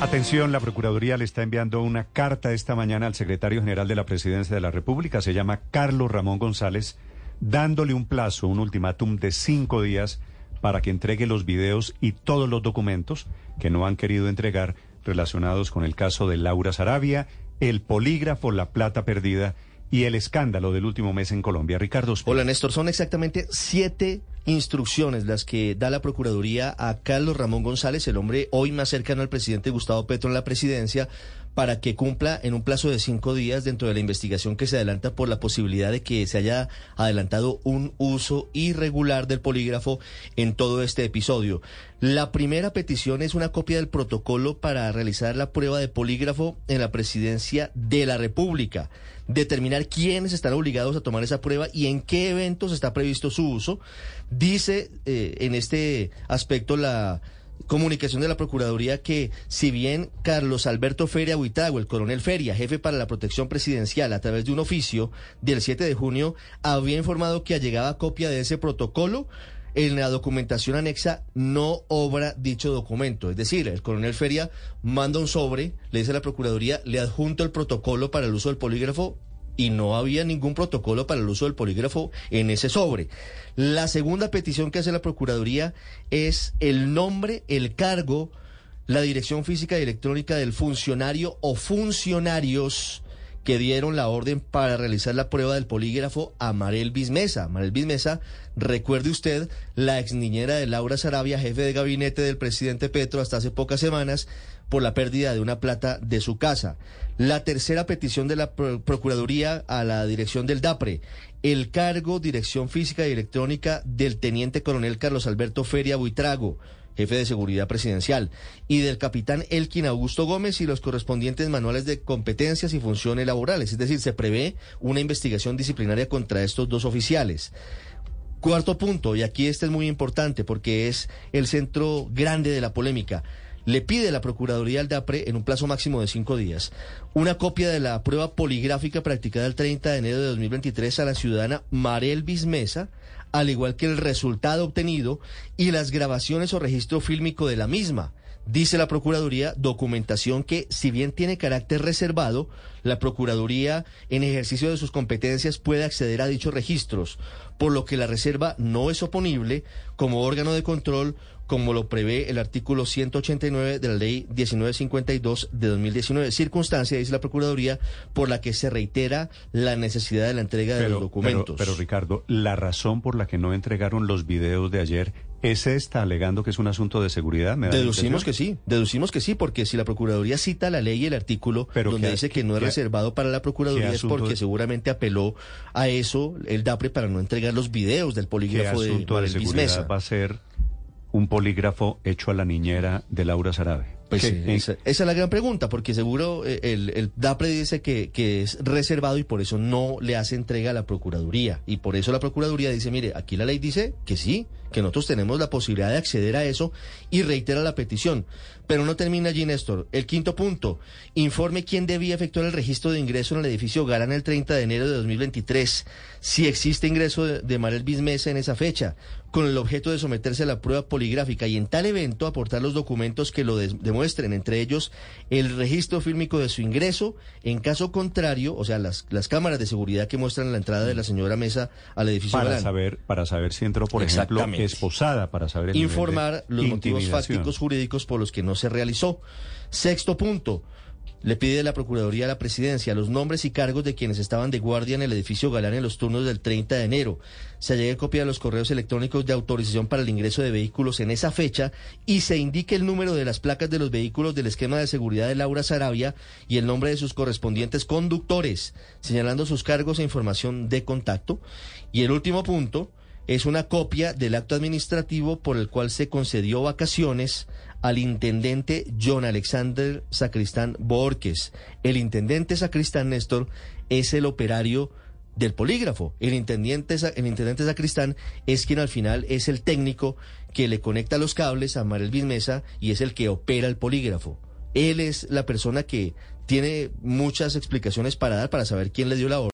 Atención, la Procuraduría le está enviando una carta esta mañana al secretario general de la Presidencia de la República, se llama Carlos Ramón González, dándole un plazo, un ultimátum de cinco días para que entregue los videos y todos los documentos que no han querido entregar relacionados con el caso de Laura Sarabia, el polígrafo La Plata Perdida y el escándalo del último mes en Colombia. Ricardo. Hola Néstor, son exactamente siete instrucciones las que da la Procuraduría a Carlos Ramón González, el hombre hoy más cercano al presidente Gustavo Petro en la presidencia, para que cumpla en un plazo de cinco días dentro de la investigación que se adelanta por la posibilidad de que se haya adelantado un uso irregular del polígrafo en todo este episodio. La primera petición es una copia del protocolo para realizar la prueba de polígrafo en la presidencia de la República, determinar quiénes están obligados a tomar esa prueba y en qué eventos está previsto su uso. Dice eh, en este aspecto la comunicación de la Procuraduría que si bien Carlos Alberto Feria Huitago, el coronel Feria, jefe para la protección presidencial, a través de un oficio del 7 de junio, había informado que allegaba copia de ese protocolo, en la documentación anexa no obra dicho documento. Es decir, el coronel Feria manda un sobre, le dice a la Procuraduría, le adjunto el protocolo para el uso del polígrafo y no había ningún protocolo para el uso del polígrafo en ese sobre. La segunda petición que hace la Procuraduría es el nombre, el cargo, la dirección física y electrónica del funcionario o funcionarios que dieron la orden para realizar la prueba del polígrafo a Marel Bismesa. Marel Bismesa, recuerde usted, la ex niñera de Laura Sarabia, jefe de gabinete del presidente Petro hasta hace pocas semanas, por la pérdida de una plata de su casa. La tercera petición de la Procuraduría a la dirección del DAPRE, el cargo, dirección física y electrónica del teniente coronel Carlos Alberto Feria Buitrago jefe de seguridad presidencial, y del capitán Elkin Augusto Gómez y los correspondientes manuales de competencias y funciones laborales. Es decir, se prevé una investigación disciplinaria contra estos dos oficiales. Cuarto punto, y aquí este es muy importante porque es el centro grande de la polémica le pide la Procuraduría al DAPRE en un plazo máximo de cinco días una copia de la prueba poligráfica practicada el 30 de enero de 2023 a la ciudadana Marel Bismesa, al igual que el resultado obtenido y las grabaciones o registro fílmico de la misma. Dice la Procuraduría, documentación que, si bien tiene carácter reservado, la Procuraduría, en ejercicio de sus competencias, puede acceder a dichos registros, por lo que la reserva no es oponible como órgano de control como lo prevé el artículo 189 de la ley 1952 de 2019, circunstancia, dice la Procuraduría, por la que se reitera la necesidad de la entrega de los documentos. Pero, pero, Ricardo, la razón por la que no entregaron los videos de ayer ¿Es esta alegando que es un asunto de seguridad? deducimos que sí, deducimos que sí, porque si la Procuraduría cita la ley y el artículo donde dice que no es reservado para la Procuraduría es porque seguramente apeló a eso el DAPRE para no entregar los videos del polígrafo de, de seguridad va a ser un polígrafo hecho a la niñera de Laura Sarabe? Pues esa, es la gran pregunta, porque seguro eh, el, el DAPRE dice que, que, es reservado y por eso no le hace entrega a la Procuraduría. Y por eso la Procuraduría dice, mire, aquí la ley dice que sí, que nosotros tenemos la posibilidad de acceder a eso y reitera la petición. Pero no termina allí, Néstor. El quinto punto, informe quién debía efectuar el registro de ingreso en el edificio Garana el 30 de enero de 2023, si existe ingreso de, de Marel Bismesa en esa fecha, con el objeto de someterse a la prueba poligráfica y en tal evento aportar los documentos que lo demuestren, entre ellos el registro fílmico de su ingreso, en caso contrario, o sea, las, las cámaras de seguridad que muestran la entrada de la señora Mesa al edificio para saber Para saber si entró, por ejemplo, esposada, para saber el Informar los motivos fácticos jurídicos por los que no se realizó. Sexto punto, le pide la Procuraduría a la Presidencia los nombres y cargos de quienes estaban de guardia en el edificio Galán en los turnos del 30 de enero. Se llegue copia de los correos electrónicos de autorización para el ingreso de vehículos en esa fecha y se indique el número de las placas de los vehículos del esquema de seguridad de Laura Sarabia y el nombre de sus correspondientes conductores, señalando sus cargos e información de contacto. Y el último punto es una copia del acto administrativo por el cual se concedió vacaciones al intendente John Alexander Sacristán Borges. El intendente Sacristán Néstor es el operario del polígrafo. El intendente, el intendente Sacristán es quien al final es el técnico que le conecta los cables a Marel Bismesa y es el que opera el polígrafo. Él es la persona que tiene muchas explicaciones para dar para saber quién le dio la orden.